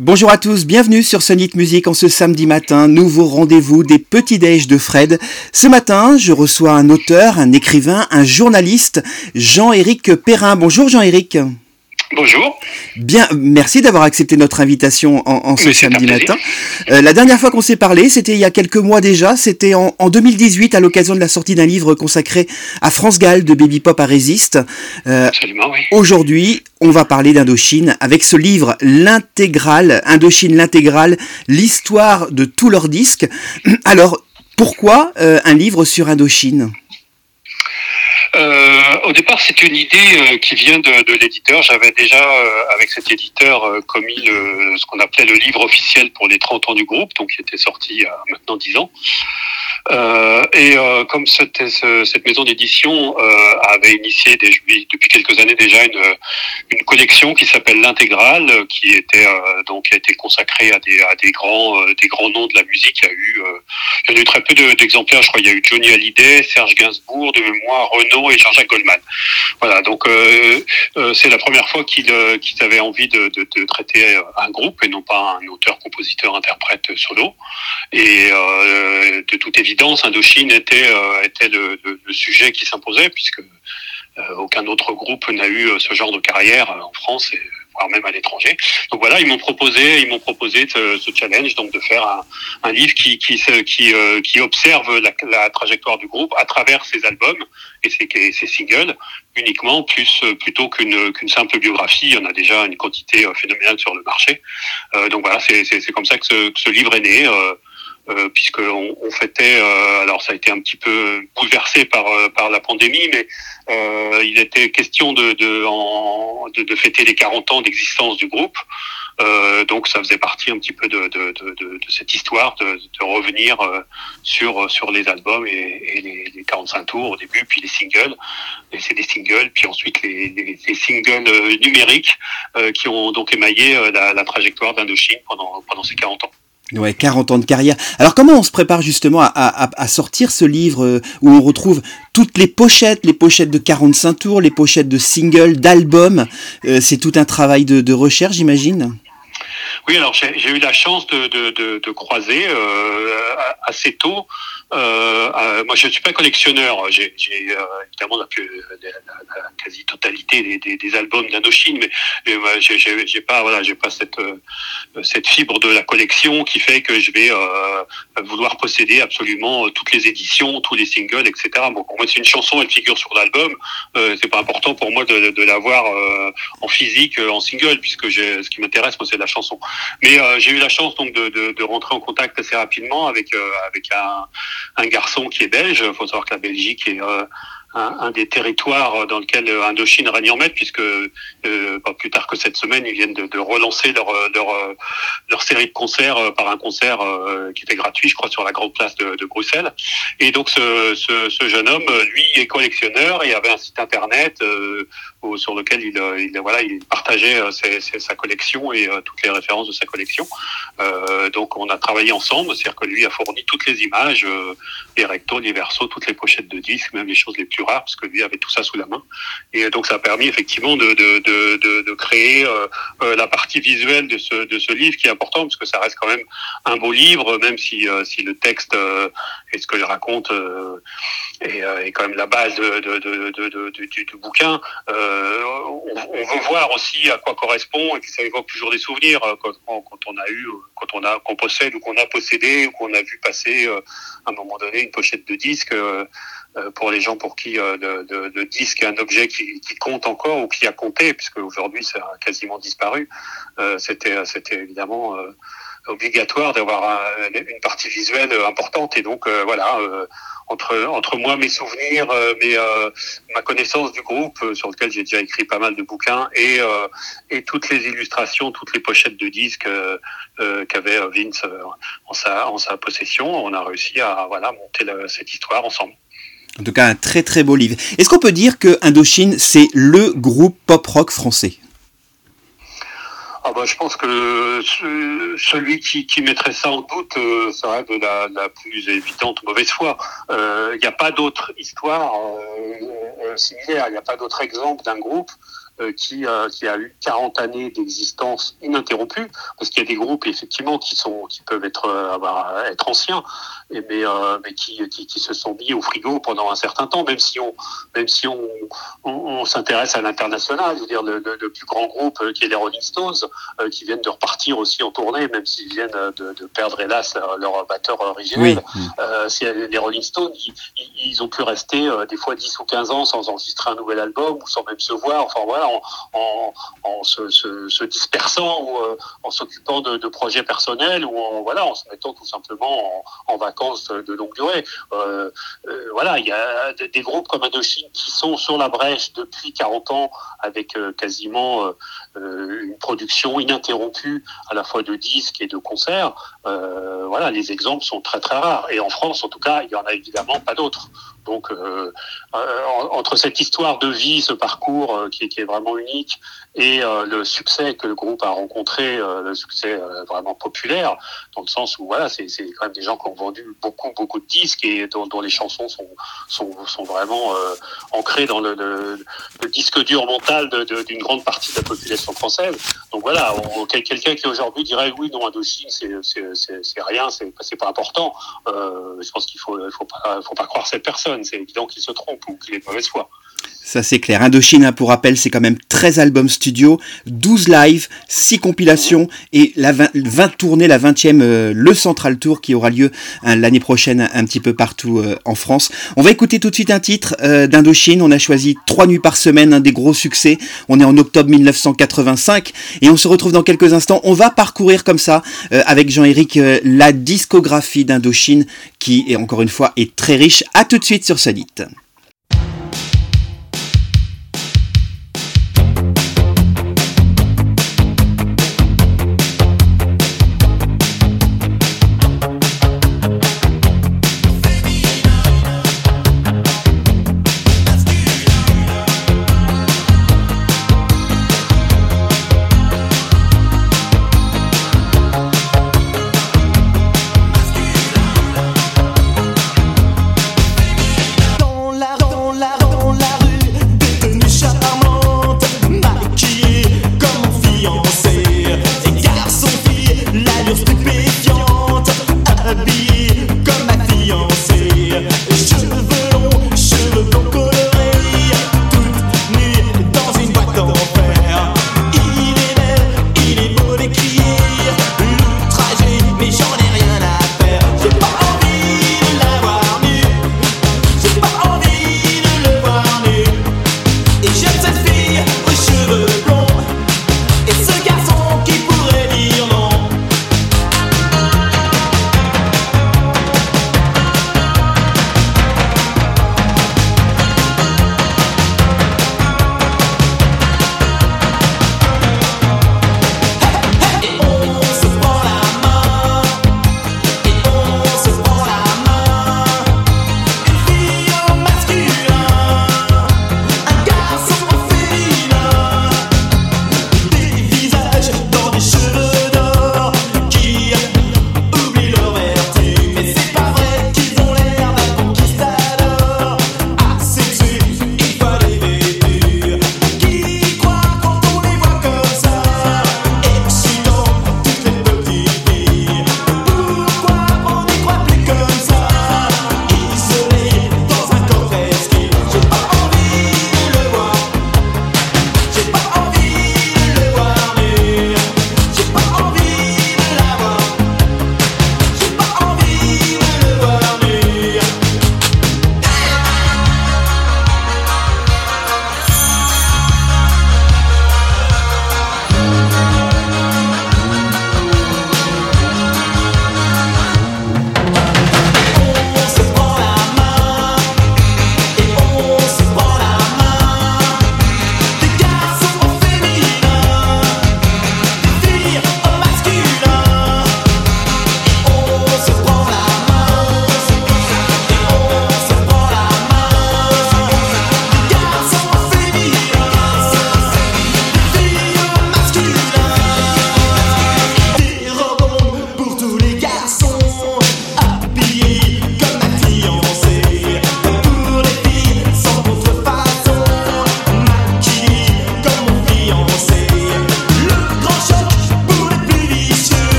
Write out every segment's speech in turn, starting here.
Bonjour à tous, bienvenue sur Sonic Music en ce samedi matin, nouveau rendez-vous des petits déj de Fred. Ce matin, je reçois un auteur, un écrivain, un journaliste, Jean-Éric Perrin. Bonjour Jean-Éric. Bonjour. Bien, merci d'avoir accepté notre invitation en, ce samedi matin. Euh, la dernière fois qu'on s'est parlé, c'était il y a quelques mois déjà, c'était en, 2018 à l'occasion de la sortie d'un livre consacré à France Gall de Baby Pop à Résiste. Euh, Absolument, oui. Aujourd'hui, on va parler d'Indochine avec ce livre, l'intégrale, Indochine l'intégrale, l'histoire de tous leurs disques. Alors, pourquoi euh, un livre sur Indochine? Euh, au départ, c'est une idée euh, qui vient de, de l'éditeur. J'avais déjà, euh, avec cet éditeur, euh, commis le, ce qu'on appelait le livre officiel pour les 30 ans du groupe, donc qui était sorti il y a maintenant 10 ans. Euh, et euh, comme cette, cette maison d'édition euh, avait initié des, depuis quelques années déjà une, une collection qui s'appelle l'intégrale, qui était donc a été consacrée à des, à des grands des grands noms de la musique. Il y a eu il y a eu très peu d'exemplaires. je crois il y a eu Johnny Hallyday, Serge Gainsbourg de mémoire, Renaud et Jean-Jacques Goldman. Voilà donc c'est la première fois qu'il qu'il avait envie de, traiter un groupe et non pas un auteur, compositeur, interprète solo. Et de toute évidence Indochine était, euh, était le, sujet qui s'imposait, puisque euh, aucun autre groupe n'a eu euh, ce genre de carrière en France et même à l'étranger. Donc voilà, ils m'ont proposé, ils m'ont proposé ce, challenge, donc de faire un, livre qui qui qui, qui observe la, trajectoire du groupe à travers ses albums et ses, ses singles uniquement, plus plutôt qu'une qu'une simple biographie. Il y en a déjà une quantité phénoménale sur le marché. donc voilà, c'est comme ça que ce, que ce livre est né. Euh, puisqu'on on fêtait, euh, alors ça a été un petit peu bouleversé par, euh, par la pandémie, mais euh, il était question de, de, en, de, de, fêter les 40 ans d'existence du groupe. Euh, donc ça faisait partie un petit peu de, de, de, cette histoire de, de revenir sur sur les albums et, et les, les, 45 tours au début, puis les singles. Et c'est des singles, puis ensuite les, les, les singles numériques qui ont donc émaillé la, la trajectoire d'Indochine pendant pendant ces 40 ans. Ouais, 40 ans de carrière. Alors comment on se prépare justement à, à, à sortir ce livre euh, où on retrouve toutes les pochettes, les pochettes de 45 tours, les pochettes de singles, d'albums euh, C'est tout un travail de, de recherche, j'imagine? Oui, alors j'ai eu la chance de, de, de, croiser euh, assez tôt euh, euh, moi, je ne suis pas collectionneur. J'ai euh, évidemment la, la, la quasi-totalité des, des, des, albums d'Indochine, mais, j'ai pas, voilà, j'ai pas cette euh, cette fibre de la collection qui fait que je vais euh, vouloir posséder absolument toutes les éditions, tous les singles, etc. Bon, pour moi, c'est une chanson, elle figure sur l'album. Euh, c'est pas important pour moi de, de l'avoir en physique, en single, puisque ce qui m'intéresse, moi, c'est la chanson. Mais j'ai eu la chance donc de, de, de, rentrer en contact assez rapidement avec avec un un garçon qui est belge. Il faut savoir que la Belgique est euh, un, des territoires dans lequel Indochine règne en maître, puisque euh, pas plus tard que cette semaine, ils viennent de, de relancer leur, leur, leur série de concerts euh, par un concert euh, qui était gratuit, je crois, sur la grande place de, de Bruxelles. Et donc ce, ce, ce, jeune homme, lui, est collectionneur et avait un site internet euh, sur lequel il, il, voilà, il partageait ses, ses, sa collection et toutes les références de sa collection. donc on a travaillé ensemble, c'est-à-dire que lui a fourni toutes les images, les rectos, les versos, toutes les pochettes de disques, même les choses les plus rare parce que lui avait tout ça sous la main. Et donc ça a permis effectivement de, de, de, de créer euh, euh, la partie visuelle de ce, de ce livre qui est important parce que ça reste quand même un beau livre, même si, euh, si le texte et ce que je raconte est, est, quand même la base de, de, du, du, bouquin. On, on, veut voir aussi à quoi correspond et que ça évoque toujours des souvenirs quand, quand on a eu, quand on a qu'on possède ou qu'on a possédé ou qu'on a vu passer à un moment donné une pochette de disque pour les gens pour qui le, euh, disque est un objet qui, compte encore ou qui a compté, puisque aujourd'hui ça a quasiment disparu. Euh, c'était, évidemment euh, obligatoire d'avoir une partie visuelle importante. Et donc voilà, entre moi mes souvenirs, mes, ma connaissance du groupe sur lequel j'ai déjà écrit pas mal de bouquins et toutes les illustrations, toutes les pochettes de disques qu'avait Vince en sa possession, on a réussi à voilà monter cette histoire ensemble. En tout cas, un très très beau livre. Est-ce qu'on peut dire que Indochine, c'est le groupe pop-rock français? Ah bah, je pense que celui qui, mettrait ça en doute euh, serait de la, plus évidente mauvaise foi. Euh, il n'y a pas d'autre histoire euh, similaire, il n'y a pas d'autre exemple d'un groupe qui, qui a eu 40 années d'existence ininterrompue, parce qu'il y a des groupes effectivement qui sont qui peuvent être être anciens, mais mais qui, qui, qui se sont mis au frigo pendant un certain temps, même si on même si on on, s'intéresse à l'international, je veux dire le, le, plus grand groupe qui est les Rolling Stones, qui viennent de repartir aussi en tournée, même s'ils viennent de, de, perdre hélas leur batteur originel. Euh, les Rolling Stones, ils, ils, ont pu rester des fois 10 ou 15 ans sans enregistrer un nouvel album ou sans même se voir, enfin voilà, en, se, dispersant ou en s'occupant de, projets personnels ou en, voilà, en se mettant tout simplement en, vacances de longue durée. Euh, voilà, il y a des, groupes comme Indochine qui sont sur la brèche depuis 40 ans avec quasiment une production ininterrompue à la fois de disques et de concerts. voilà, les exemples sont très très rares. Et en France, en tout cas, il y en a évidemment pas d'autres. Donc, euh, euh, entre cette histoire de vie, ce parcours euh, qui, est, vraiment unique, et le succès que le groupe a rencontré, le succès vraiment populaire, dans le sens où voilà, c'est quand même des gens qui ont vendu beaucoup beaucoup de disques et dont, les chansons sont sont, vraiment ancrées dans le, disque dur mental d'une grande partie de la population française. Donc voilà, quelqu'un qui aujourd'hui dirait oui, non, Indochine, c'est rien, c'est pas important. je pense qu'il faut faut pas faut pas croire cette personne c'est évident qu'il se trompe ou qu'il est de mauvaise foi. Ça c'est clair. Indochine, hein, pour rappel, c'est quand même 13 albums studio, 12 live, 6 compilations et la 20, 20 tournées, la 20e, euh, le Central Tour qui aura lieu hein, l'année prochaine un petit peu partout euh, en France. On va écouter tout de suite un titre euh, d'Indochine. On a choisi 3 nuits par semaine, un des gros succès. On est en octobre 1985 et on se retrouve dans quelques instants. On va parcourir comme ça avec Jean-Éric la discographie d'Indochine qui encore une fois est très riche. À tout de suite sur Solid.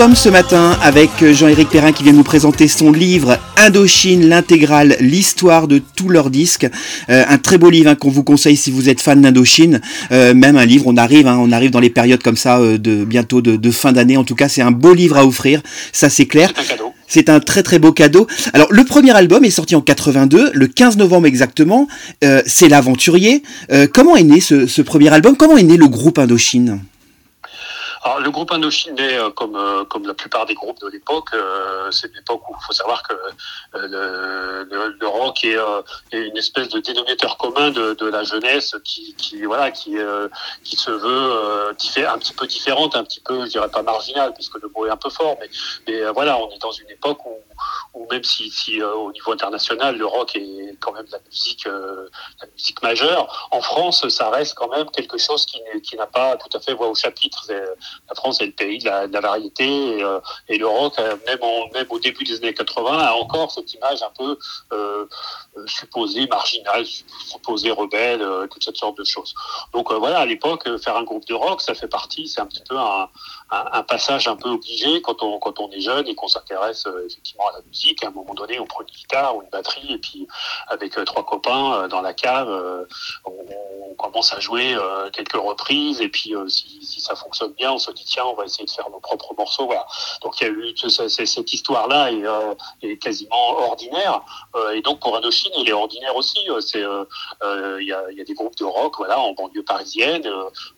Sommes ce matin avec Jean-Éric Perrin qui vient nous présenter son livre Indochine, l'intégrale, l'histoire de tous leurs disques. Euh, un très beau livre hein, qu'on vous conseille si vous êtes fan d'Indochine. Euh, même un livre, on arrive, hein, on arrive dans les périodes comme ça euh, de bientôt de, fin d'année. En tout cas, c'est un beau livre à offrir, ça c'est clair. C'est un très très beau cadeau. Alors le premier album est sorti en 82, le 15 novembre exactement. c'est l'aventurier. comment est né ce, ce premier album? Comment est né le groupe Indochine? Alors, le groupe Indochine euh, comme, euh, comme la plupart des groupes de l'époque. Euh, c'est une époque où il faut savoir que le, le, rock est, une espèce de dénominateur commun de, de la jeunesse qui, qui voilà, qui, qui se veut un petit peu différente, un petit peu, je dirais pas marginale, puisque le mot est un peu fort, mais, mais voilà, on est dans une époque où, où même si, si au niveau international, le rock est quand même la musique, la musique majeure, en France, ça reste quand même quelque chose qui, qui n'a pas tout à fait voix au chapitre la France est le pays de la, variété et, euh, euh, même, même au début des années 80, a encore cette image un peu euh, supposée marginale, supposée rebelle, toute cette sorte de choses. Donc voilà, à l'époque, faire un groupe de rock, ça fait partie, c'est un petit peu un, passage un peu obligé quand on, quand on est jeune et qu'on s'intéresse effectivement à la musique. À un moment donné, on prend une guitare ou une batterie et puis avec trois copains dans la cave, on, commence à jouer quelques reprises et puis si, si ça fonctionne bien, on se dit tiens, on va essayer de faire nos propres morceaux. Voilà. Donc il y a eu cette histoire-là est, euh, est, quasiment ordinaire. Euh, et donc pour Indochine, il est ordinaire aussi. Euh, c'est il y, a, des groupes de rock, voilà, en banlieue parisienne.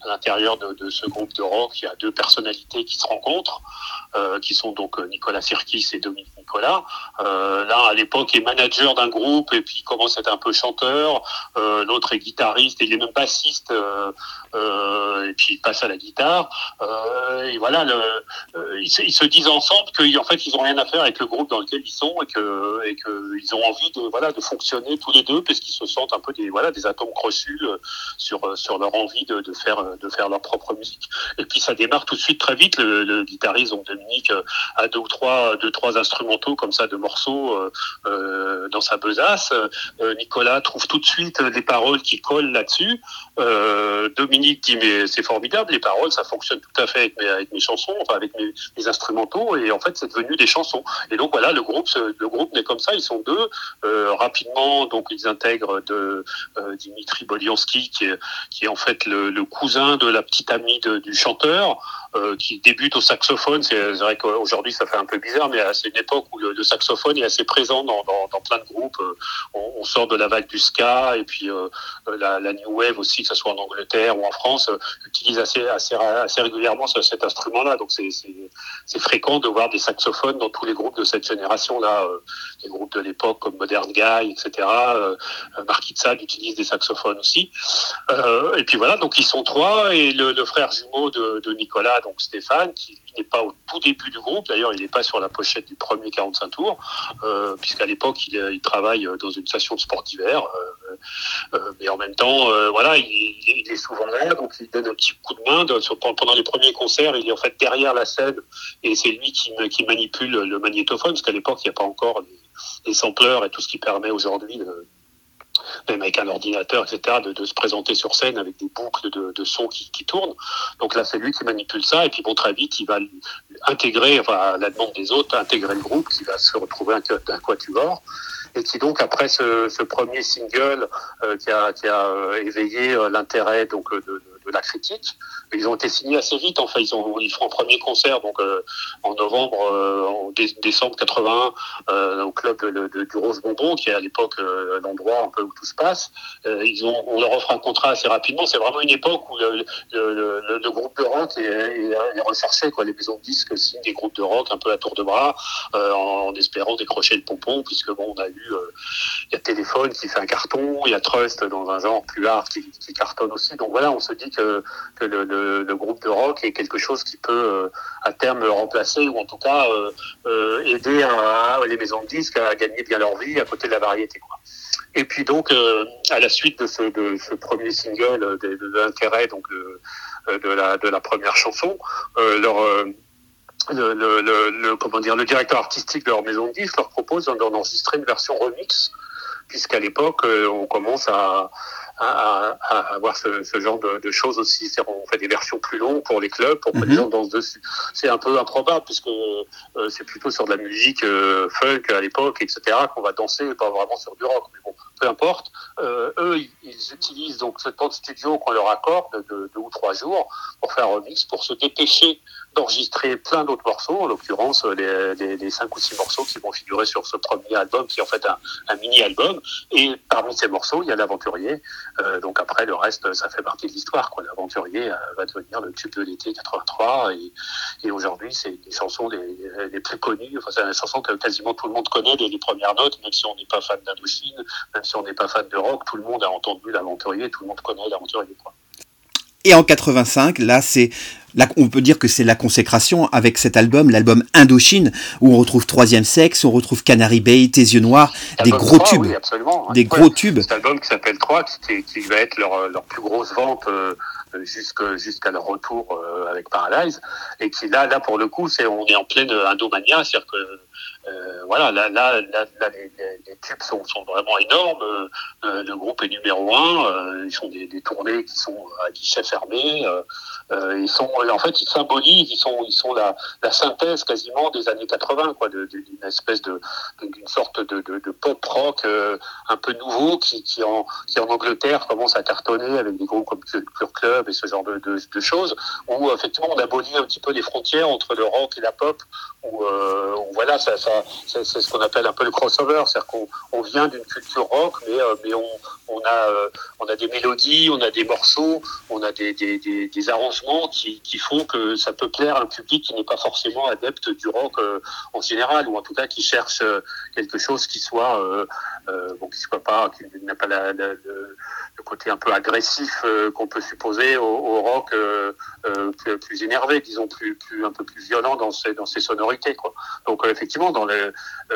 à l'intérieur de, ce groupe de rock, il y a deux personnalités qui se rencontrent, qui sont donc Nicolas Sirkis et Dominique Nicolas. L'un à l'époque est manager d'un groupe et puis commence à être un peu chanteur. L'autre est guitariste et il est même bassiste. et puis il passe à la guitare. Euh, et voilà, euh, ils, se, disent ensemble qu'en fait, ils ont rien à faire avec le groupe dans lequel ils sont et qu'ils ont envie de voilà de fonctionner tous les deux parce qu'ils se sentent un peu des voilà des atomes crochus euh, sur sur leur envie de, de faire de faire leur propre musique. Et puis ça démarre tout de suite très vite. Le, guitariste donc Dominique a deux ou trois deux trois instrumentaux comme ça de morceaux euh, dans sa besace. Nicolas trouve tout de suite des paroles qui collent là-dessus. Dominique dit mais c'est formidable les paroles ça fonctionne tout à fait avec mes, chansons, enfin avec mes, instrumentaux, et en fait c'est devenu des chansons. Et donc voilà, le groupe, le groupe n'est comme ça, ils sont deux. Euh, donc ils intègrent de euh, Dimitri Boliansky, qui est, qui est en fait le, cousin de la petite amie du chanteur. Euh, qui débute au saxophone. C'est vrai qu'aujourd'hui ça fait un peu bizarre, mais c'est une époque où le, saxophone est assez présent dans, plein de groupes. Euh, on, sort de la vague du ska et puis la, new wave aussi, que ce soit en Angleterre ou en France, utilise assez, assez, régulièrement cet instrument-là. Donc c'est fréquent de voir des saxophones dans tous les groupes de cette génération-là, les groupes de l'époque comme Modern Guy, etc. Euh, Mark utilise des saxophones aussi. et puis voilà, donc ils sont trois et le, frère jumeau de, de Nicolas donc Stéphane, qui n'est pas au tout début du groupe. D'ailleurs, il n'est pas sur la pochette du premier 45 tours, euh, puisqu'à l'époque, il, travaille dans une station de sport d'hiver. Euh, euh, mais en même temps, voilà, il, est souvent là, donc il donne un petit coup de main. pendant les premiers concerts, il est en fait derrière la scène, et c'est lui qui, manipule le magnétophone, parce qu'à l'époque, il n'y a pas encore les sampleurs et tout ce qui permet aujourd'hui même avec un ordinateur, etc., de, se présenter sur scène avec des boucles de, sons qui, tournent. Donc là, c'est lui qui manipule ça, et puis bon, très vite, il va intégrer, enfin, à la demande des autres, intégrer le groupe, qui va se retrouver un, quatuor, et qui donc, après ce, premier single euh, qui a, qui a euh, éveillé euh, l'intérêt donc de la critique. Ils ont été signés assez vite. Enfin, ils ont ils font un premier concert donc euh, en novembre, euh, en décembre 81 euh, au club de, de, du Rose Bonbon, qui est à l'époque l'endroit un peu où tout se passe. ils ont on leur offre un contrat assez rapidement. C'est vraiment une époque où le, le, le groupe de rock est, est, recherché. Quoi. Les maisons de disques signent des groupes de rock un peu à tour de bras en, espérant décrocher le pompon, puisque bon, on a eu il y a Téléphone qui fait un carton, il y a Trust dans un genre plus hard qui, qui cartonne aussi. Donc voilà, on se dit que, que le, groupe de rock est quelque chose qui peut euh, à terme remplacer ou en tout cas euh, euh, aider les maisons de disques à gagner bien leur vie à côté de la variété. Et puis donc à la suite de ce, premier single de, l'intérêt donc de, la, première chanson, leur le, comment dire, le directeur artistique de leur maison de disques leur propose d'enregistrer une version remix, puisqu'à l'époque, on commence à, à, avoir ce, genre de, choses aussi. C'est on fait des versions plus longues pour les clubs, pour que les mhm. gens dansent dessus. C'est un peu improbable puisque euh, c'est plutôt sur de la musique euh, folk à l'époque, etc., qu'on va danser, pas vraiment sur du rock. Mais bon, peu importe. Euh, eux, ils, utilisent donc ce temps de studio qu'on leur accorde de deux ou trois jours pour faire un remix, pour se dépêcher d'enregistrer plein d'autres morceaux, en l'occurrence les, les, les, cinq ou six morceaux qui vont figurer sur ce premier album, qui est en fait un, un mini-album. Et parmi ces morceaux, il y a l'aventurier. Euh, donc après, le reste, ça fait partie de l'histoire. L'aventurier euh, va devenir le tube de l'été 83. Et, et aujourd'hui, c'est les chansons les, les, plus connues. Enfin, c'est une chanson que quasiment tout le monde connaît dès les premières notes, même si on n'est pas fan d'Indochine, même si on n'est pas fan de rock, tout le monde a entendu l'aventurier, tout le monde connaît l'aventurier. Et en 85, là, c'est on peut dire que c'est la consécration avec cet album, l'album Indochine, où on retrouve Troisième Sexe, on retrouve Canary Bay, Tes yeux noirs, des gros tubes. Des gros tubes. Cet album qui s'appelle 3, qui, qui, va être leur, leur plus grosse vente euh, jusqu'à leur retour euh, avec Paralyze, et qui là, là pour le coup, c'est on est en pleine Indomania, c'est-à-dire que euh, voilà, là, là, là, les, les, tubes sont, sont, vraiment énormes. Euh, le groupe est numéro un. Euh, ils sont des, des, tournées qui sont à guichet fermé. Euh, ils sont, en fait, ils symbolisent, ils sont, ils sont la, la synthèse quasiment des années 80, quoi, d'une espèce de, d'une sorte de, de, de, pop rock un peu nouveau qui, qui en, qui en Angleterre commence à cartonner avec des groupes comme Culture Club et ce genre de, de, de choses, où effectivement on abolit un petit peu les frontières entre le rock et la pop, où, où voilà, ça, ça c'est ce qu'on appelle un peu le crossover, c'est-à-dire qu'on on vient d'une culture rock, mais, euh, mais on, on, a, euh, on a des mélodies, on a des morceaux, on a des, des, des, arrangements qui, font que ça peut plaire à un public qui n'est pas forcément adepte du rock euh, en général, ou en tout cas qui cherche quelque chose qui soit, bon, qui soit pas, qui n'a pas le, côté un peu agressif qu'on peut supposer au, rock plus, plus, énervé, disons plus, plus un peu plus violent dans ses, dans ses sonorités, quoi. Donc effectivement, dans euh,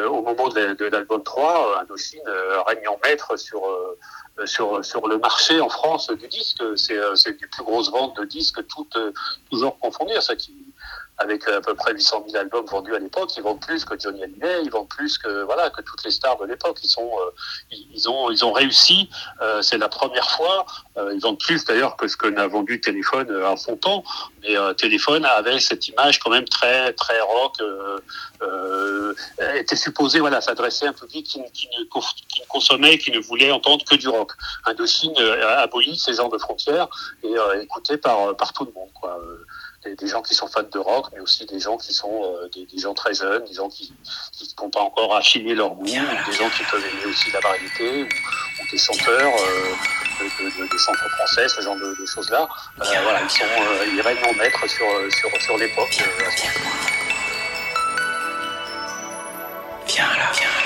au moment de, l'album 3, euh, Indochine euh, règne en maître sur, sur, sur le marché en France du disque. C'est les plus grosses ventes de disques, toutes, toujours confondues. Ça qui, avec à peu près 800 000 albums vendus à l'époque, ils vendent plus que Johnny Hallyday, ils vendent plus que voilà que toutes les stars de l'époque. Ils sont, ils, ont, ils ont réussi. c'est la première fois. ils vendent plus d'ailleurs que ce que n'a vendu Téléphone à son temps. Mais Téléphone avait cette image quand même très très rock euh, était supposé voilà, s'adresser à un public qui, ne, consommait, qui ne voulait entendre que du rock. Indochine euh, abolit ces genres de frontières et euh, écouté par, par tout le monde. Quoi. Des, des, gens qui sont fans de rock, mais aussi des gens qui sont euh, des, des, gens très jeunes, des gens qui n'ont pas encore affiné leur goût, des gens qui peuvent aimer aussi la variété, ou, ou des chanteurs, euh, de, de, des chanteurs français, ce genre de, choses-là. Euh, voilà, ils, sont, ils règnent en maître sur, sur, sur l'époque à ce moment Viens là, viens là.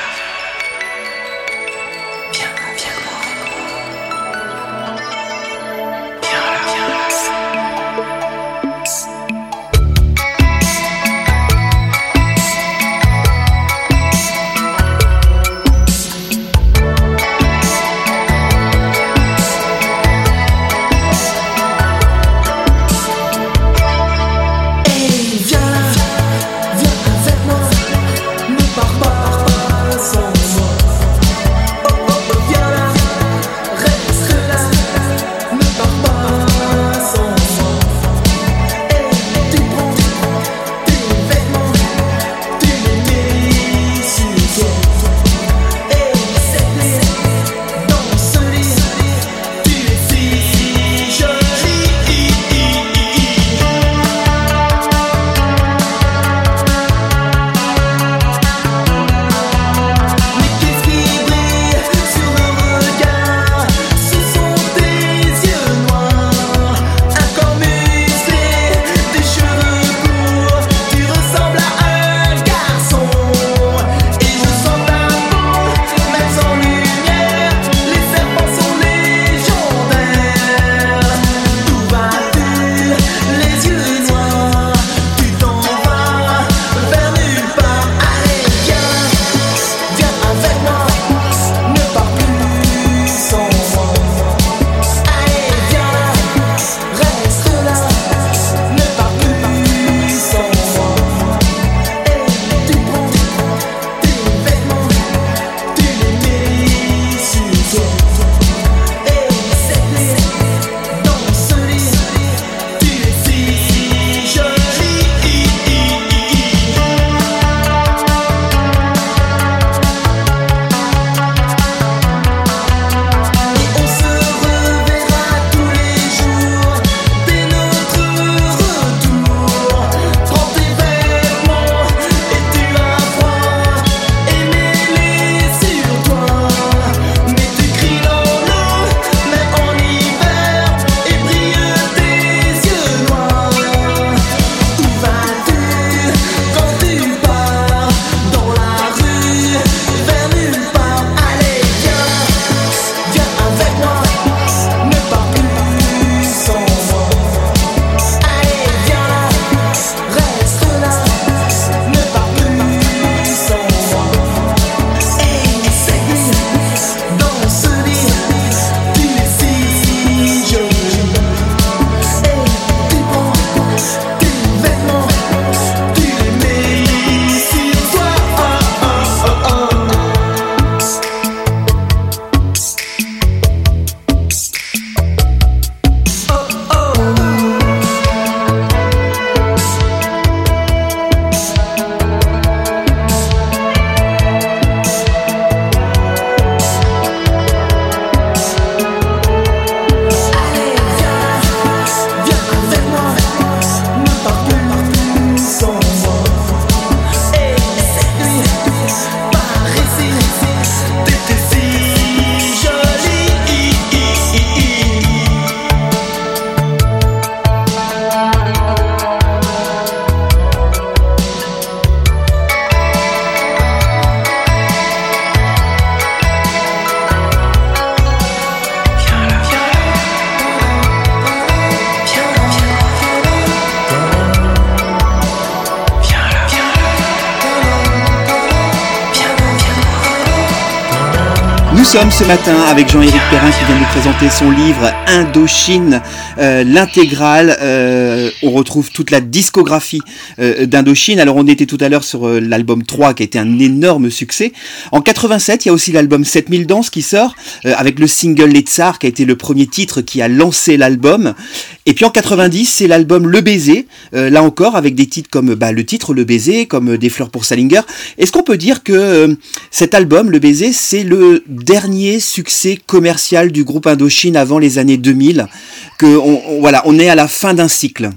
Sommes ce matin avec Jean-Éric Perrin qui vient nous présenter son livre Indochine, euh, l'intégrale. Euh, on retrouve toute la discographie euh, d'Indochine. Alors on était tout à l'heure sur l'album 3 qui a été un énorme succès. En 87, il y a aussi l'album 7000 danses qui sort avec le single Les Tsars qui a été le premier titre qui a lancé l'album. Et puis en 90, c'est l'album Le Baiser, là encore avec des titres comme bah, le titre Le Baiser, comme Des fleurs pour Salinger. Est-ce qu'on peut dire que cet album, Le Baiser, c'est le dernier succès commercial du groupe Indochine avant les années 2000, que on, voilà, on est à la fin d'un cycle.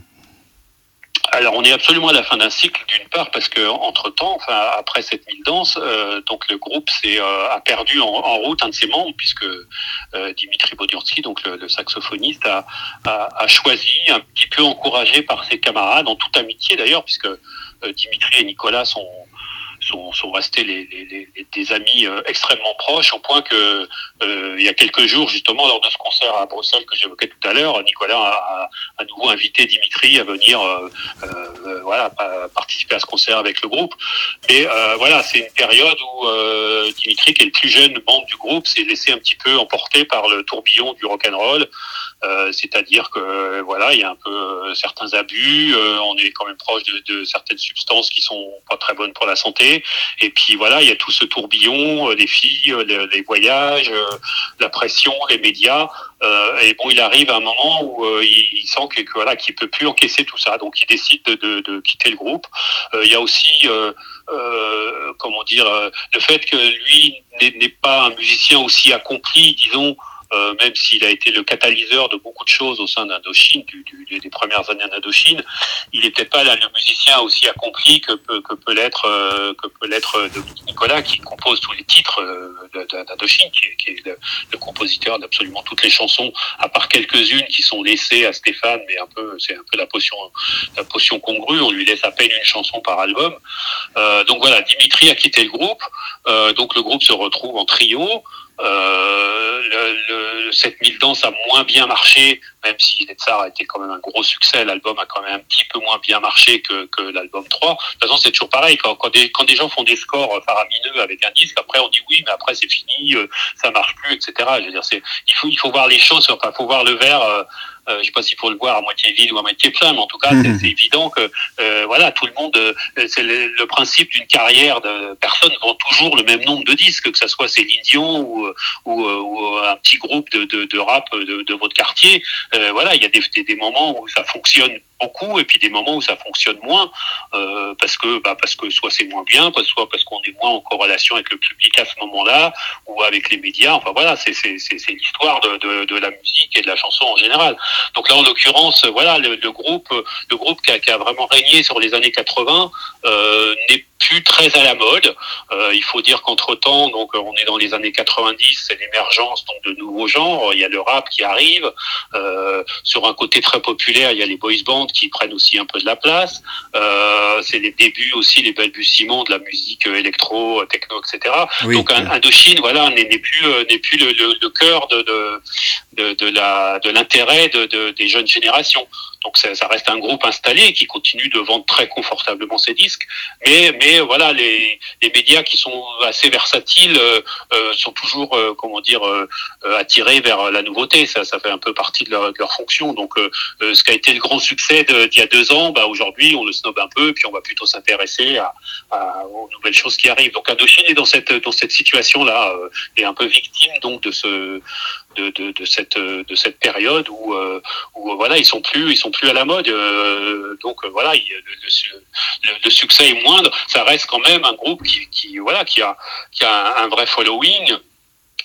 Alors on est absolument à la fin d'un cycle d'une part parce que entre temps, enfin après cette mille danses, euh, donc le groupe euh, a perdu en, route un de ses membres puisque euh, Dimitri Bodiursky, donc le, saxophoniste, a, a, choisi un petit peu encouragé par ses camarades en toute amitié d'ailleurs puisque Dimitri et Nicolas sont sont, restés des amis euh, extrêmement proches, au point que euh, il y a quelques jours, justement, lors de ce concert à Bruxelles que j'évoquais tout à l'heure, Nicolas a, à nouveau invité Dimitri à venir euh, participer à ce concert avec le groupe. Mais voilà, c'est une période où Dimitri, qui est le plus jeune membre du groupe, s'est laissé un petit peu emporter par le tourbillon du rock'n'roll. Euh, c'est-à-dire que voilà, il y a un peu certains abus, on est quand même proche de, de, certaines substances qui sont pas très bonnes pour la santé, et puis voilà, il y a tout ce tourbillon, les filles, les, voyages, la pression, les médias, et bon, il arrive à un moment où il, sent que, voilà, qu'il peut plus encaisser tout ça, donc il décide de, de, de quitter le groupe. il y a aussi comment dire, le fait que lui n'est pas un musicien aussi accompli, disons, euh, même s'il a été le catalyseur de beaucoup de choses au sein d'Indochine, du, du, des premières années d'Indochine, il n'est peut-être pas là, le musicien aussi accompli que peut, que peut l'être euh, que peut l'être Nicolas, qui compose tous les titres euh, d'Indochine, qui, qui, est le, compositeur d'absolument toutes les chansons, à part quelques-unes qui sont laissées à Stéphane, mais un peu c'est un peu la potion la potion congrue, on lui laisse à peine une chanson par album. Euh, donc voilà, Dimitri a quitté le groupe, euh, donc le groupe se retrouve en trio. Euh, le, le 7000 danses a moins bien marché, même si Les Tsars a été quand même un gros succès, l'album a quand même un petit peu moins bien marché que, que l'album 3. De toute façon, c'est toujours pareil, quand, quand, des, quand des gens font des scores faramineux avec un disque, après on dit oui, mais après c'est fini, euh, ça marche plus, etc. Je veux dire, c'est, il faut, il faut voir les choses, enfin, il faut voir le verre, euh, euh, je sais pas s'il faut le voir à moitié vide ou à moitié plein, mais en tout cas, c'est, mhm. évident que euh, voilà, tout le monde, euh, c'est le, le, principe d'une carrière de personnes vend toujours le même nombre de disques, que ce soit Céline Dion ou, ou, ou un petit groupe de, de, de rap de, de, votre quartier. Voilà, il y a des, des, des moments où ça fonctionne beaucoup et puis des moments où ça fonctionne moins euh, parce que bah, parce que soit c'est moins bien, soit parce qu'on est moins en corrélation avec le public à ce moment-là ou avec les médias. Enfin voilà, c'est c'est c'est l'histoire de, de, de, la musique et de la chanson en général. Donc là en l'occurrence, voilà le, le, groupe le groupe qui a, qui a, vraiment régné sur les années 80 euh, n'est plus très à la mode. Euh, il faut dire qu'entre temps, donc on est dans les années 90, c'est l'émergence donc de nouveaux genres. Il y a le rap qui arrive. Euh, sur un côté très populaire, il y a les boys bands qui prennent aussi un peu de la place. Euh, c'est les débuts aussi, les balbutiements de la musique électro, techno, etc. Donc Indochine, voilà, n'est plus euh, n'est plus le, le, le cœur de, de, de, de la de l'intérêt de, de, des jeunes générations. Donc ça, ça, reste un groupe installé qui continue de vendre très confortablement ses disques, mais mais voilà les, les médias qui sont assez versatiles euh, euh sont toujours euh, comment dire euh, euh, attirés vers la nouveauté. Ça, ça fait un peu partie de leur, de leur fonction. Donc ce qui a été le grand succès d'il y a deux ans, bah, aujourd'hui on le snob un peu, puis on va plutôt s'intéresser à, à, aux nouvelles choses qui arrivent. Donc Indochine est dans cette dans cette situation là, est un peu victime donc de ce de, de, cette de cette période où où voilà ils sont plus ils sont plus à la mode. Euh, donc euh, voilà, il, le, succès est moindre. Ça reste quand même un groupe qui voilà, qui a, qui a un, vrai following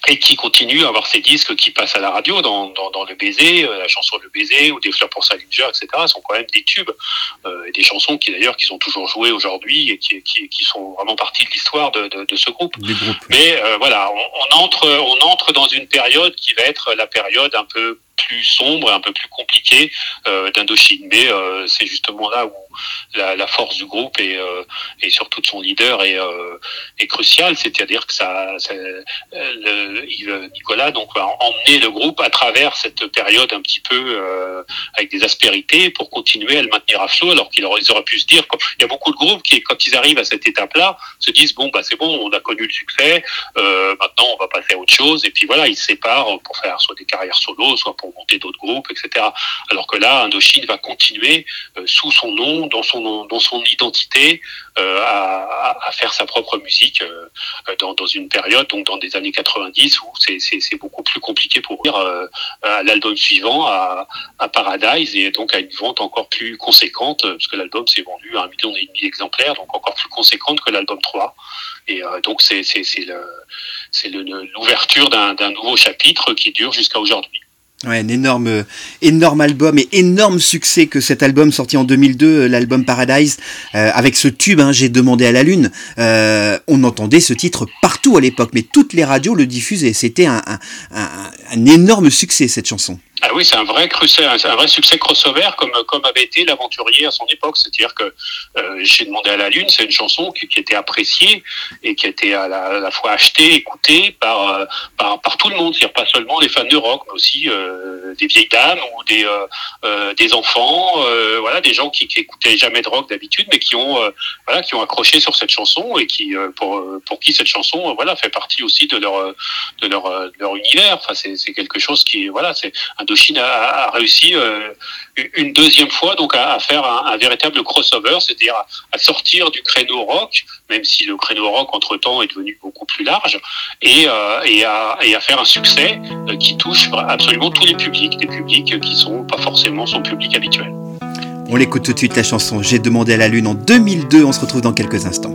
et qui continue à avoir ses disques qui passent à la radio dans, dans, dans le baiser, euh, la chanson Le baiser ou des fleurs pour Salinger, etc. sont quand même des tubes euh, et des chansons qui d'ailleurs qui sont toujours jouées aujourd'hui et qui, qui, qui, sont vraiment partie de l'histoire de, de, de, ce groupe. Mais euh, voilà, on, on, entre on entre dans une période qui va être la période un peu plus sombre et un peu plus compliqué d'Indochine. Mais c'est justement là où la, force du groupe et, et surtout de son leader est, est cruciale, c'est-à-dire que ça, le, Nicolas donc va emmener le groupe à travers cette période un petit peu avec des aspérités pour continuer à le maintenir à flot, alors qu'ils auraient, pu se dire, il y a beaucoup de groupes qui, quand ils arrivent à cette étape-là, se disent bon bah c'est bon, on a connu le succès, euh, maintenant on va passer à autre chose, et puis voilà, ils se séparent pour faire soit des carrières solo, soit pour monter d'autres groupes, etc. Alors que là, Indochine va continuer euh, sous son nom, dans son identité, euh, à, faire sa propre musique dans, dans une période, donc dans des années 90 où c'est beaucoup plus compliqué pour dire à l'album suivant, à, à Paradise, et donc à une vente encore plus conséquente, parce que l'album s'est vendu à un million et demi d'exemplaires, donc encore plus conséquente que l'album 3. Et euh, donc c'est l'ouverture d'un nouveau chapitre qui dure jusqu'à aujourd'hui. Ouais, un énorme, énorme album et énorme succès que cet album sorti en 2002, euh, l'album Paradise, euh, avec ce tube, hein, j'ai demandé à la lune. on entendait ce titre partout à l'époque, mais toutes les radios le diffusaient. C'était un, un énorme succès cette chanson. Ah oui, c'est un vrai, un vrai succès crossover comme, comme avait été l'aventurier à son époque. C'est-à-dire que euh, J'ai demandé à la Lune, c'est une chanson qui, qui, était appréciée et qui était à la, à la fois achetée, écoutée par, euh, par, par, tout le monde. C'est-à-dire pas seulement les fans de rock, mais aussi euh, des vieilles dames ou des, euh, euh des enfants, voilà, des gens qui, qui écoutaient jamais de rock d'habitude, mais qui ont, voilà, qui ont accroché sur cette chanson et qui, pour, pour qui cette chanson, voilà, fait partie aussi de leur, de leur, de leur univers. Enfin, c'est quelque chose qui, voilà, c'est Indochine a, réussi euh, une deuxième fois donc à, faire un, véritable crossover, c'est-à-dire à, sortir du créneau rock, même si le créneau rock entre temps est devenu beaucoup plus large, et, euh, à, faire un succès euh, qui touche absolument tous les publics, des publics qui sont pas forcément son public habituel. On l'écoute tout de suite la chanson J'ai demandé à la lune en 2002. On se retrouve dans quelques instants.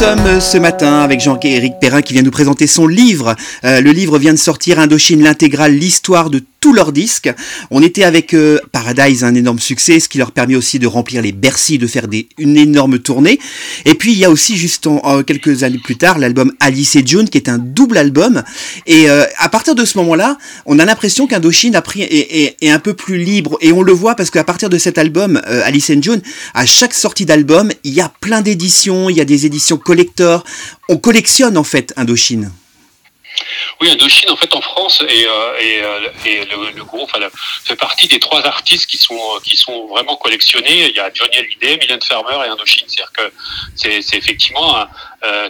sommes ce matin avec Jean-Éric Perrin qui vient nous présenter son livre. Euh, le livre vient de sortir Indochine l'intégrale, l'histoire de tous leurs disques. On était avec euh, Paradise, un énorme succès, ce qui leur permet aussi de remplir les Bercy, de faire des, une énorme tournée. Et puis il y a aussi juste en, quelques années plus tard l'album Alice et June qui est un double album. Et euh, à partir de ce moment-là, on a l'impression qu'Indochine a pris est, est, un peu plus libre. Et on le voit parce qu'à partir de cet album Alice and June, à chaque sortie d'album, il y a plein d'éditions, il y a des éditions collector. On collectionne en fait Indochine. Oui, Indochine, en fait, en France, et, euh, euh, le, groupe fait partie des trois artistes qui sont, qui sont vraiment collectionnés. Il y a Johnny Hallyday, Mylène Farmer et Indochine. C'est-à-dire que c'est effectivement euh,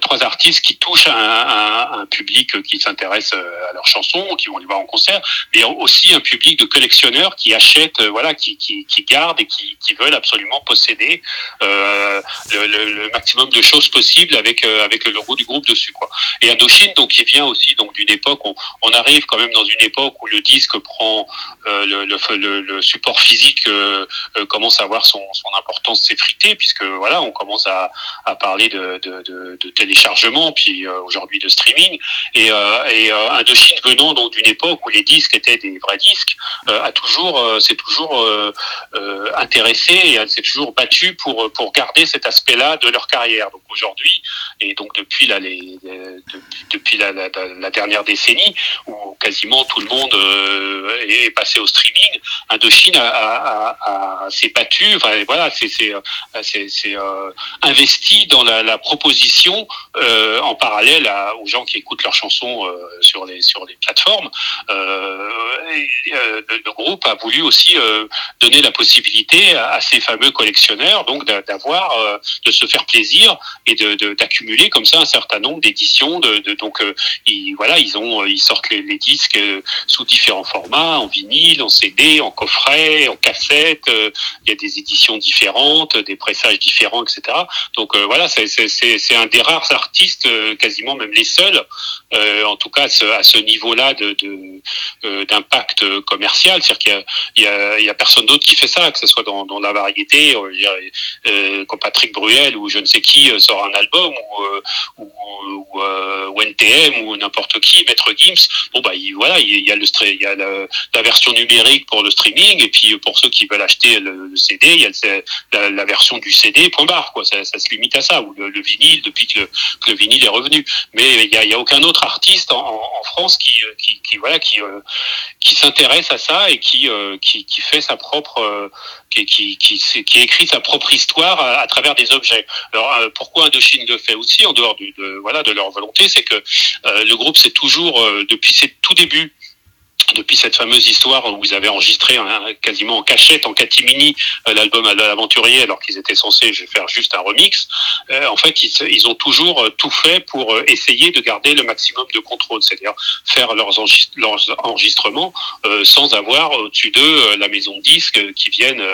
trois artistes qui touchent un, un, public qui s'intéresse euh, à leurs chansons, qui vont les voir en concert, mais aussi un public de collectionneurs qui achètent, euh, voilà, qui, qui, qui gardent et qui, qui, veulent absolument posséder euh, le, le, maximum de choses possibles avec avec le logo du groupe dessus, quoi. Et Indochine, donc, qui vient aussi donc d'une époque, où on arrive quand même dans une époque où le disque prend le, le, le, support physique commence à avoir son, son importance s'effriter, puisque voilà, on commence à, à parler de, de, de de téléchargement, puis euh, aujourd'hui de streaming. Et, euh, et euh, Indochine venant donc d'une époque où les disques étaient des vrais disques, a toujours, c'est toujours intéressé et s'est toujours battu pour pour garder cet aspect-là de leur carrière. Donc aujourd'hui et donc depuis depuis, la, dernière décennie où quasiment tout le monde est passé au streaming, Indochine a, a, s'est battu, enfin voilà, investi dans la proposition euh, en parallèle aux gens qui écoutent leurs chansons euh, sur les sur les plateformes. Euh, le, groupe a voulu aussi donner la possibilité à, ces fameux collectionneurs donc d'avoir de se faire plaisir et d'accumuler comme ça un certain nombre d'éditions. Donc ils, voilà ils sortent les, disques sous différents formats en vinyle, en CD, en coffret, en cassette. il y a des éditions différentes, des pressages différents, etc. Donc voilà c'est un des rares artistes, euh, quasiment même les seuls, euh, en tout cas à ce, niveau-là de, euh, d'impact commercial. C'est-à-dire qu'il y a, il y a, personne d'autre qui fait ça, que ce soit dans, la variété, comme Patrick Bruel ou je ne sais qui sort un album ou, ou, NTM ou n'importe qui, Maître Gims. Bon bah voilà, il y a le il y a la, version numérique pour le streaming et puis pour ceux qui veulent acheter le, CD, il y a la, version du CD. Point barre quoi. Ça, se limite à ça ou le, le vinyle depuis que que le vinyle est revenu. Mais il n'y a, aucun autre artiste en, France qui, euh, qui, voilà, qui, euh, qui s'intéresse à ça et qui, euh, qui, fait sa propre, qui, qui, qui, écrit sa propre histoire à, travers des objets. Alors pourquoi Indochine le fait aussi en dehors de, voilà de leur volonté, c'est que le groupe c'est toujours depuis ses tout débuts depuis cette fameuse histoire où vous avez enregistré quasiment en cachette, en catimini, euh, l'album à l'aventurier, alors qu'ils étaient censés faire juste un remix. Euh, en fait, ils, ont toujours euh, tout fait pour essayer de garder le maximum de contrôle, c'est-à-dire faire leurs, enregistrements sans avoir au-dessus d'eux la maison de disques qui viennent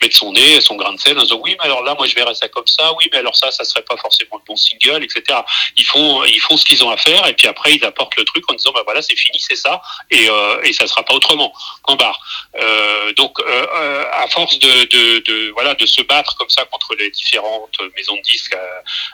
mettre son nez, son grain de sel, en disant oui, mais alors là, moi, je verrais ça comme ça, oui, mais alors ça, ça serait pas forcément le bon single, etc. Ils font, ils font ce qu'ils ont à faire, et puis après, ils apportent le truc en disant, bah voilà, c'est fini, c'est ça, et et ça sera pas autrement. Point barre. Euh, donc, euh, euh, à force de, voilà de se battre comme ça contre les différentes maisons de disques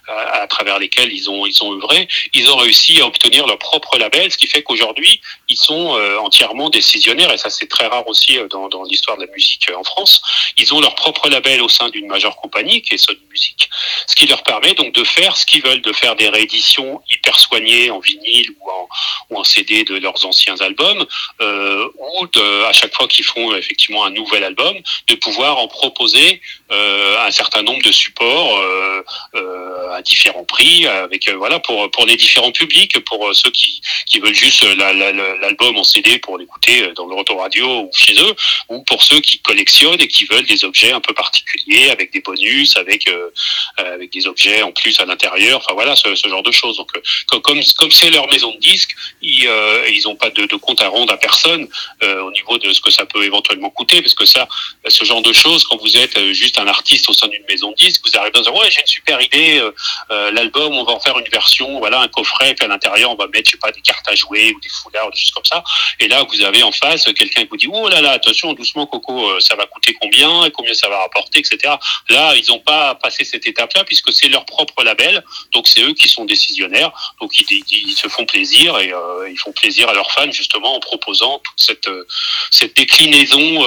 à, à, travers lesquelles ils ont ils ont œuvré, ils ont réussi à obtenir leur propre label, ce qui fait qu'aujourd'hui ils sont entièrement décisionnaires et ça c'est très rare aussi dans, dans l'histoire de la musique en France. Ils ont leur propre label au sein d'une majeure compagnie qui est Sony Music, ce qui leur permet donc de faire ce qu'ils veulent, de faire des rééditions hyper soignées en vinyle ou en, ou en CD de leurs anciens albums, euh, ou de, à chaque fois qu'ils font effectivement un nouvel album, de pouvoir en proposer euh, un certain nombre de supports euh, euh à différents prix, avec euh, voilà pour pour les différents publics, pour ceux qui qui veulent juste l'album en CD pour l'écouter dans le retour radio ou chez eux, ou pour ceux qui collectionnent et qui veulent des objets un peu particuliers avec des bonus, avec avec des objets en plus à l'intérieur, enfin voilà ce, genre de choses. Donc comme comme c'est leur maison de disques, ils ils ont pas de, compte à rendre à personne euh, au niveau de ce que ça peut éventuellement coûter, parce que ça, ce genre de choses, quand vous êtes euh, juste un artiste au sein d'une maison de disques, vous arrivez à dire ouais j'ai une super idée, euh, l'album on va en faire une version, voilà un coffret, puis à l'intérieur on va mettre je sais pas des cartes à jouer ou des foulards, comme ça. Et là, vous avez en face quelqu'un qui vous dit, oh là là, attention, doucement, Coco, ça va coûter combien, et combien ça va rapporter, etc. Là, ils n'ont pas passé cette étape-là puisque c'est leur propre label, donc c'est eux qui sont décisionnaires, donc ils, se font plaisir et ils font plaisir à leurs fans justement en proposant toute cette cette déclinaison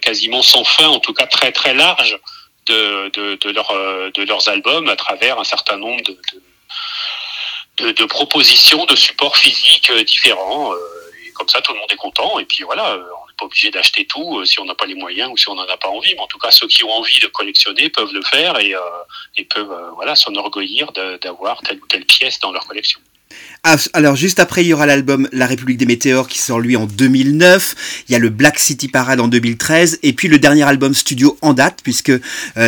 quasiment sans fin, en tout cas très très large de, de, leur, euh, de leurs albums à travers un certain nombre de, de propositions de supports physiques euh, différents. Euh, et comme ça, tout le monde est content. Et puis voilà, on n'est pas obligé d'acheter tout si on n'a pas les moyens ou si on n'en a pas envie. Mais en tout cas, ceux qui ont envie de collectionner peuvent le faire et, et peuvent voilà s'enorgueillir d'avoir telle ou telle pièce dans leur collection. Ah, alors juste après, il y aura l'album La République des Météores qui sort lui en 2009. Il y a le Black City Parade en 2013 et puis le dernier album studio en date puisque euh,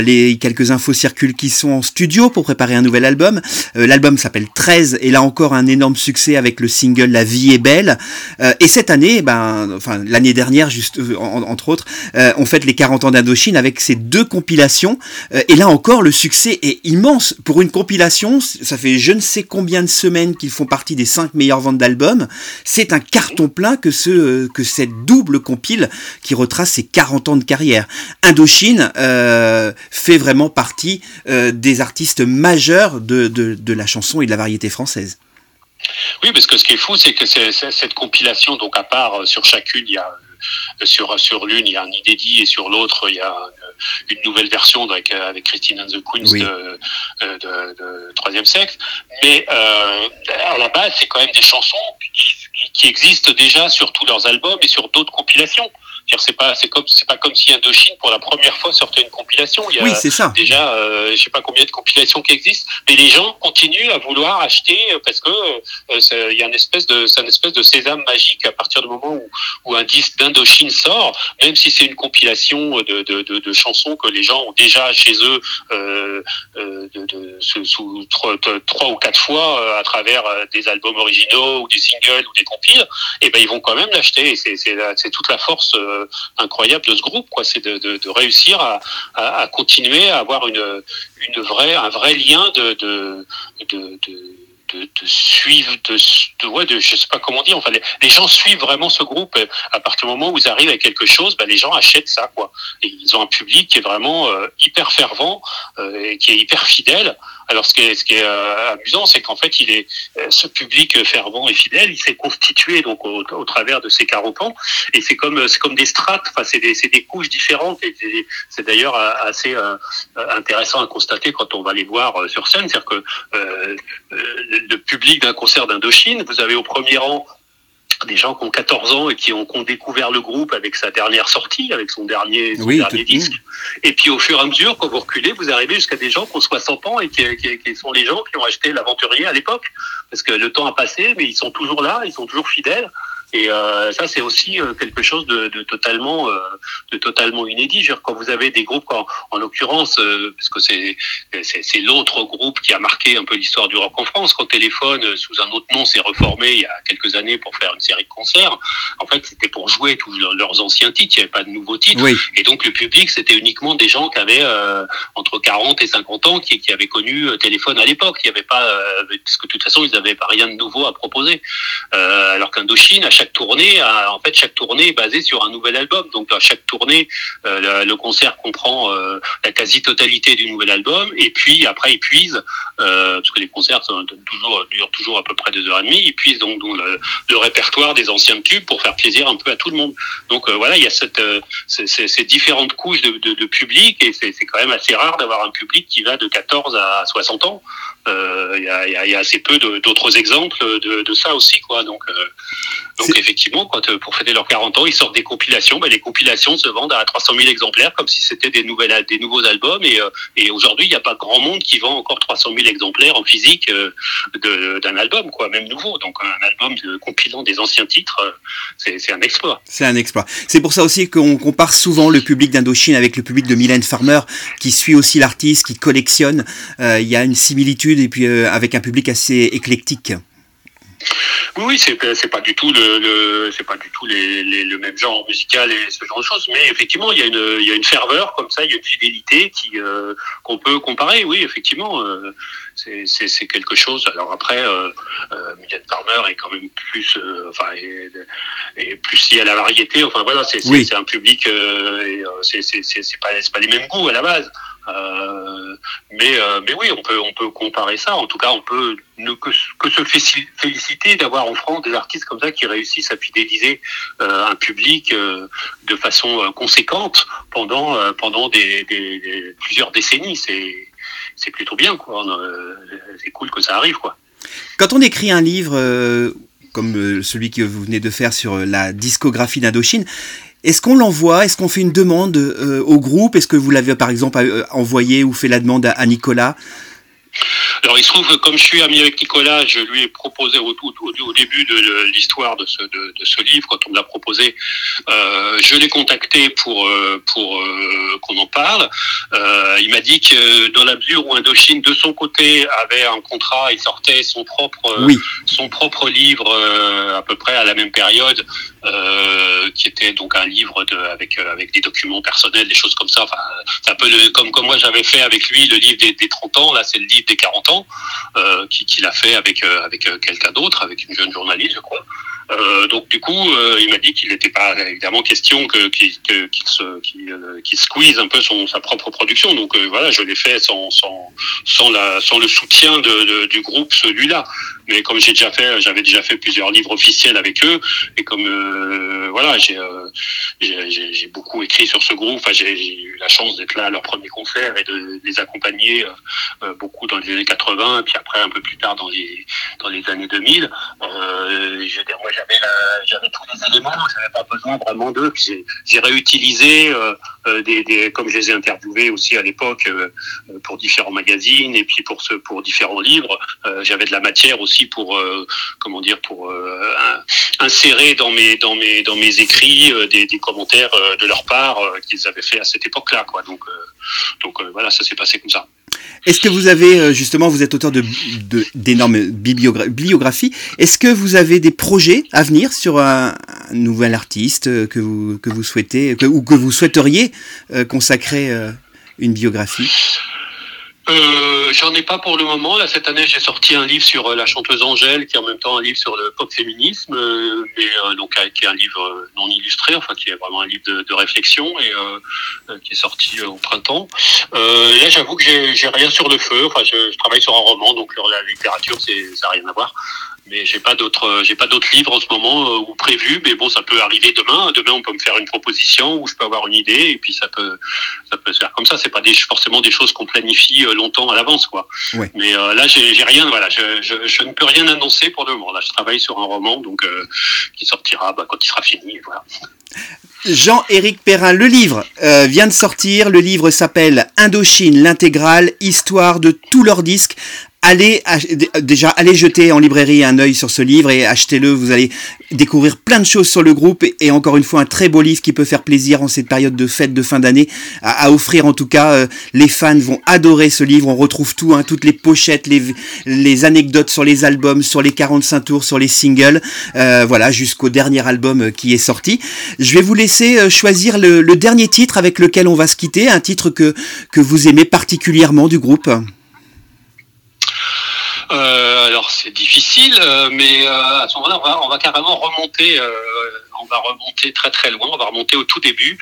les quelques infos circulent qui sont en studio pour préparer un nouvel album. Euh, l'album s'appelle 13 et là encore un énorme succès avec le single La vie est belle. Euh, et cette année, ben enfin l'année dernière juste entre autres, on fête les 40 ans d'Indochine avec ces deux compilations et là encore le succès est immense pour une compilation. Ça fait je ne sais combien de semaines qu'ils font partie des 5 meilleures ventes d'albums. C'est un carton plein que, ce, que cette double compile qui retrace ses 40 ans de carrière. Indochine euh, fait vraiment partie euh, des artistes majeurs de, de, la chanson et de la variété française. Oui, parce que ce qui est fou, c'est que cette compilation, donc à part euh, sur chacune, il y a sur sur l'une il y a un inédit et sur l'autre il y a une nouvelle version avec, avec Christine and the Queens de, de, de, troisième sexe. Mais euh, à la base, c'est quand même des chansons qui, qui, existent déjà sur tous leurs albums et sur d'autres compilations c'est pas c'est comme c'est pas comme si Indochine pour la première fois sortait une compilation. Il y a oui, c'est ça. Déjà, euh, je sais pas combien de compilations qui existent, mais les gens continuent à vouloir acheter parce que euh, il y a une espèce de c'est une espèce de sésame magique à partir du moment où, où un disque d'Indochine sort, même si c'est une compilation de, de, de, de, chansons que les gens ont déjà chez eux euh, euh de, de, sous trois, trois, ou quatre fois euh, à travers euh, des albums originaux ou des singles ou des compiles, et eh ben ils vont quand même l'acheter. C'est c'est toute la force euh, incroyable de ce groupe, quoi. C'est de, réussir à, continuer à avoir une, vraie, un vrai lien de, de, de, de, de suivre, de, de, je sais pas comment dire. Enfin, les, gens suivent vraiment ce groupe. À partir du moment où ils arrivent à quelque chose, ben, les gens achètent ça, quoi. Ils ont un public qui est vraiment euh, hyper fervent euh, et qui est hyper fidèle. Alors ce qui est, ce qui est euh, amusant, c'est qu'en fait, il est euh, ce public fervent et fidèle, il s'est constitué donc au, travers de ces 40 ans, et c'est comme des strates, enfin c'est des, couches différentes, et c'est d'ailleurs euh, assez intéressant à constater quand on va les voir sur scène, c'est-à-dire que le public d'un concert d'Indochine, vous avez au premier rang des gens qui ont 14 ans et qui ont, qui ont, découvert le groupe avec sa dernière sortie, avec son dernier, son oui, dernier disque. Et puis au fur et à mesure, quand vous reculez, vous arrivez jusqu'à des gens qui ont 60 ans et qui, qui, qui sont les gens qui ont acheté l'aventurier à l'époque. Parce que le temps a passé, mais ils sont toujours là, ils sont toujours fidèles. Et euh, ça, c'est aussi euh, quelque chose de, de totalement, euh, de totalement inédit. Genre, quand vous avez des groupes, quand, en l'occurrence, euh, parce que c'est, c'est, l'autre groupe qui a marqué un peu l'histoire du rock en France. Quand Téléphone, euh, sous un autre nom, s'est reformé il y a quelques années pour faire une série de concerts. En fait, c'était pour jouer tous leurs anciens titres. Il n'y avait pas de nouveaux titres. Oui. Et donc, le public, c'était uniquement des gens qui avaient entre 40 et 50 ans, qui, qui avaient connu Téléphone à l'époque. Il n'y avait pas, parce que de toute façon, ils n'avaient pas rien de nouveau à proposer. alors qu'Indochine, chaque tournée, en fait, chaque tournée est basée sur un nouvel album. Donc, à chaque tournée, euh, le, concert comprend euh, la quasi-totalité du nouvel album. Et puis, après, ils puisent, euh, parce que les concerts toujours, durent toujours à peu près deux heures et demie, ils puisent donc, le, répertoire des anciens tubes pour faire plaisir un peu à tout le monde. Donc, voilà, il y a cette, ces, différentes couches de public et c'est quand même assez rare d'avoir un public qui va de 14 à 60 ans. Il y, a, y, a, assez peu d'autres exemples de, de, ça aussi, quoi. Donc, donc effectivement, quand euh, pour fêter leurs 40 ans, ils sortent des compilations. Ben, les compilations se vendent à 300 000 exemplaires, comme si c'était des nouvelles, des nouveaux albums. Et, euh, et aujourd'hui, il n'y a pas grand monde qui vend encore 300 000 exemplaires en physique euh, d'un album, quoi, même nouveau. Donc un album de, compilant des anciens titres, c'est un exploit. C'est un exploit. C'est pour ça aussi qu'on compare souvent le public d'Indochine avec le public de Mylène Farmer, qui suit aussi l'artiste, qui collectionne. Il y a une similitude et puis avec un public assez éclectique. Oui, c'est c'est pas du tout le, c'est pas du tout les, le même genre musical et ce genre de choses, mais effectivement il y a une il y a une ferveur comme ça, il y a une fidélité qui euh, qu'on peut comparer. Oui, effectivement, euh, c'est c'est quelque chose. Alors après, euh, euh Farmer est quand même plus euh, enfin et, plus lié à la variété. Enfin voilà, c'est c'est un public c'est c'est c'est pas c'est pas les mêmes goûts à la base. Euh, mais, euh, mais oui, on peut, on peut comparer ça. En tout cas, on peut ne que, que se féliciter d'avoir en France des artistes comme ça qui réussissent à fidéliser euh, un public de façon conséquente pendant, pendant plusieurs décennies. C'est, c'est plutôt bien, quoi. C'est cool que ça arrive, quoi. Quand on écrit un livre comme celui que vous venez de faire sur la discographie d'Indochine, est-ce qu'on l'envoie? Est-ce qu'on fait une demande euh, au groupe? Est-ce que vous l'avez par exemple euh, envoyé ou fait la demande à, Nicolas? Alors il se trouve que comme je suis ami avec Nicolas, je lui ai proposé au, au, début de l'histoire de ce, de, ce, livre, quand on me l'a proposé, euh, je l'ai contacté pour pour qu'on en parle. il m'a dit que dans la mesure où Indochine de son côté avait un contrat, il sortait son propre son propre livre à peu près à la même période euh, qui était donc un livre de, avec euh, avec des documents personnels, des choses comme ça. Enfin, c'est un peu comme comme moi j'avais fait avec lui le livre des, des 30 ans. Là, c'est le livre des 40 ans euh, qu'il a fait avec euh, avec quelqu'un d'autre, avec une jeune journaliste, je crois. Euh, donc du coup, euh, il m'a dit qu'il n'était pas évidemment question que qu'il se qu'il squeeze un peu son sa propre production. Donc voilà, je l'ai fait sans sans sans la sans le soutien du groupe celui-là. Mais comme j'ai déjà fait, j'avais déjà fait plusieurs livres officiels avec eux, et comme euh, voilà, j'ai euh, j'ai beaucoup écrit sur ce groupe. Enfin, j'ai eu la chance d'être là à leur premier concert et de les accompagner euh, beaucoup dans les années 80, puis après un peu plus tard dans les dans les années 2000. Euh, je moi, j'avais j'avais tous les éléments, j'avais pas besoin vraiment d'eux. J'ai réutilisé des, comme je les ai interviewés aussi à l'époque pour différents magazines et puis pour ce pour différents livres, j'avais de la matière aussi pour euh, comment dire pour euh, insérer dans mes dans mes dans mes écrits euh, des, commentaires de leur part qu'ils avaient fait à cette époque-là quoi. Donc donc voilà, ça s'est passé comme ça. Est-ce que vous avez, justement, vous êtes auteur de, d'énormes bibliographies, est-ce que vous avez des projets à venir sur un, nouvel artiste que vous, que vous souhaitez, ou que vous souhaiteriez consacrer une biographie? Euh, J'en ai pas pour le moment. Là, cette année, j'ai sorti un livre sur euh, la chanteuse Angèle, qui est en même temps un livre sur le pop féminisme, euh, mais euh, donc qui est un livre non illustré, enfin qui est vraiment un livre de, réflexion et qui est sorti au printemps. là, j'avoue que j'ai rien sur le feu. Enfin, je, je, travaille sur un roman, donc la littérature, c'est ça n'a rien à voir mais j'ai pas d'autres j'ai pas d'autres livres en ce moment euh, ou prévus mais bon ça peut arriver demain. Demain on peut me faire une proposition ou je peux avoir une idée et puis ça peut ça peut se faire comme ça. C'est pas des, forcément des choses qu'on planifie euh, longtemps à l'avance quoi. Mais euh, là j'ai rien voilà. Je, je, je, ne peux rien annoncer pour le moment là je travaille sur un roman donc euh, qui sortira bah, quand il sera fini voilà. Jean-Éric Perrin, le livre euh, vient de sortir. Le livre s'appelle Indochine, l'intégrale, histoire de tous leurs disques allez déjà allez jeter en librairie un œil sur ce livre et achetez-le. Vous allez découvrir plein de choses sur le groupe et encore une fois un très beau livre qui peut faire plaisir en cette période de fête de fin d'année à, offrir. En tout cas, euh, les fans vont adorer ce livre. On retrouve tout, hein, toutes les pochettes, les, anecdotes sur les albums, sur les 45 tours, sur les singles, euh, voilà jusqu'au dernier album euh, qui est sorti. Je vais vous laisser choisir le, le dernier titre avec lequel on va se quitter, un titre que que vous aimez particulièrement du groupe. Euh, alors c'est difficile, euh, mais euh, à ce moment-là, on va, carrément remonter, on va remonter très très loin, on va remonter au tout début.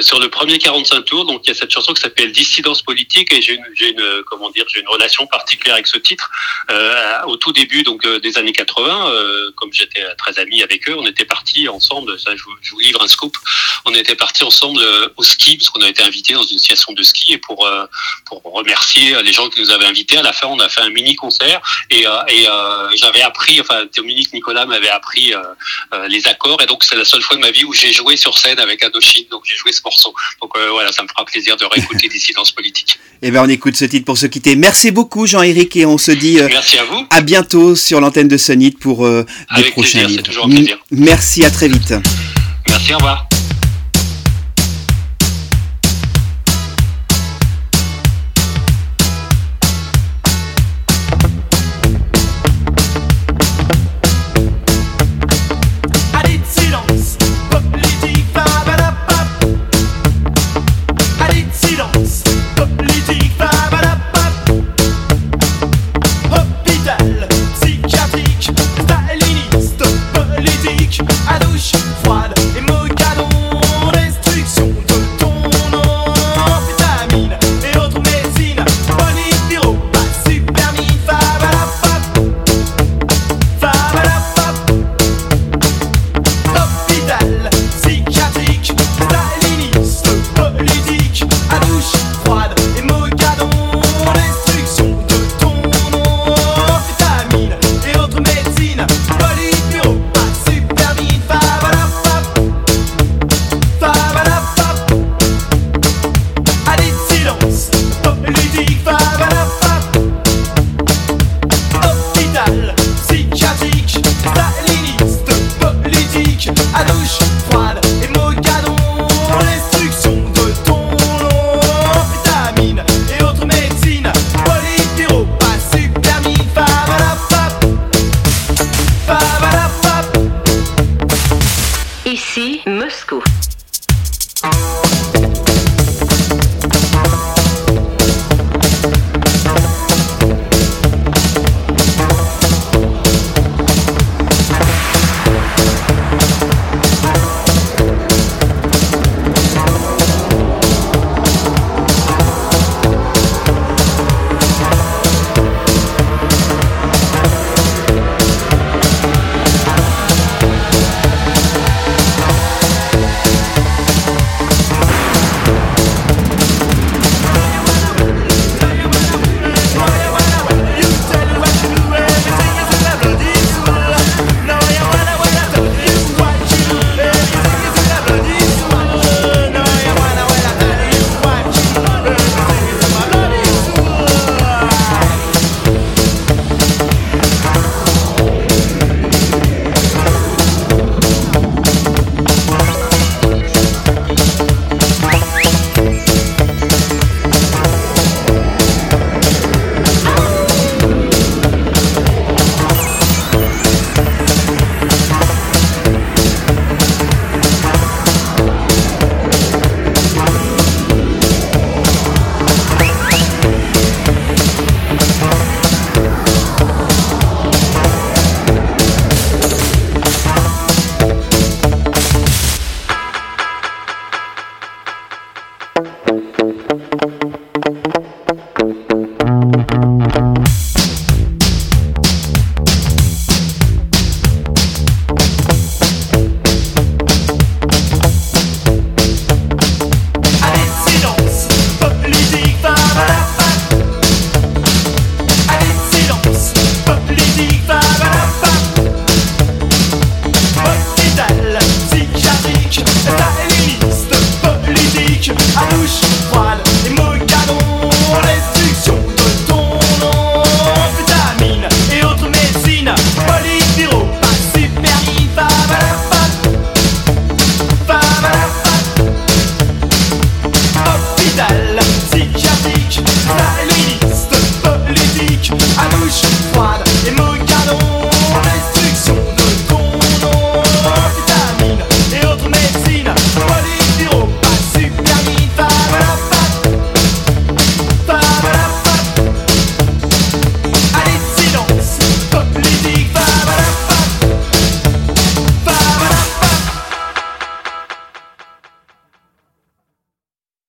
Sur le premier 45 tours, donc il y a cette chanson qui s'appelle Dissidence politique et j'ai une, une, comment dire, j'ai une relation particulière avec ce titre. Euh, au tout début donc euh, des années 80, euh, comme j'étais très ami avec eux, on était partis ensemble. Ça, je vous, je vous, livre un scoop. On était partis ensemble au ski parce qu'on a été invités dans une station de ski et pour pour remercier les gens qui nous avaient invités. À la fin, on a fait un mini concert et, et j'avais appris, enfin Dominique Nicolas m'avait appris les accords et donc c'est la seule fois de ma vie où j'ai joué sur scène avec Adochine. Donc j'ai joué ce morceau. Donc euh, voilà, ça me fera plaisir de réécouter des silences politiques. Eh bien, on écoute ce titre pour se quitter. Merci beaucoup, Jean-Éric, et on se dit euh, Merci à, vous. à bientôt sur l'antenne de Sonit pour euh, des prochains livres. Toujours un plaisir. Merci, à très vite. Merci, au revoir.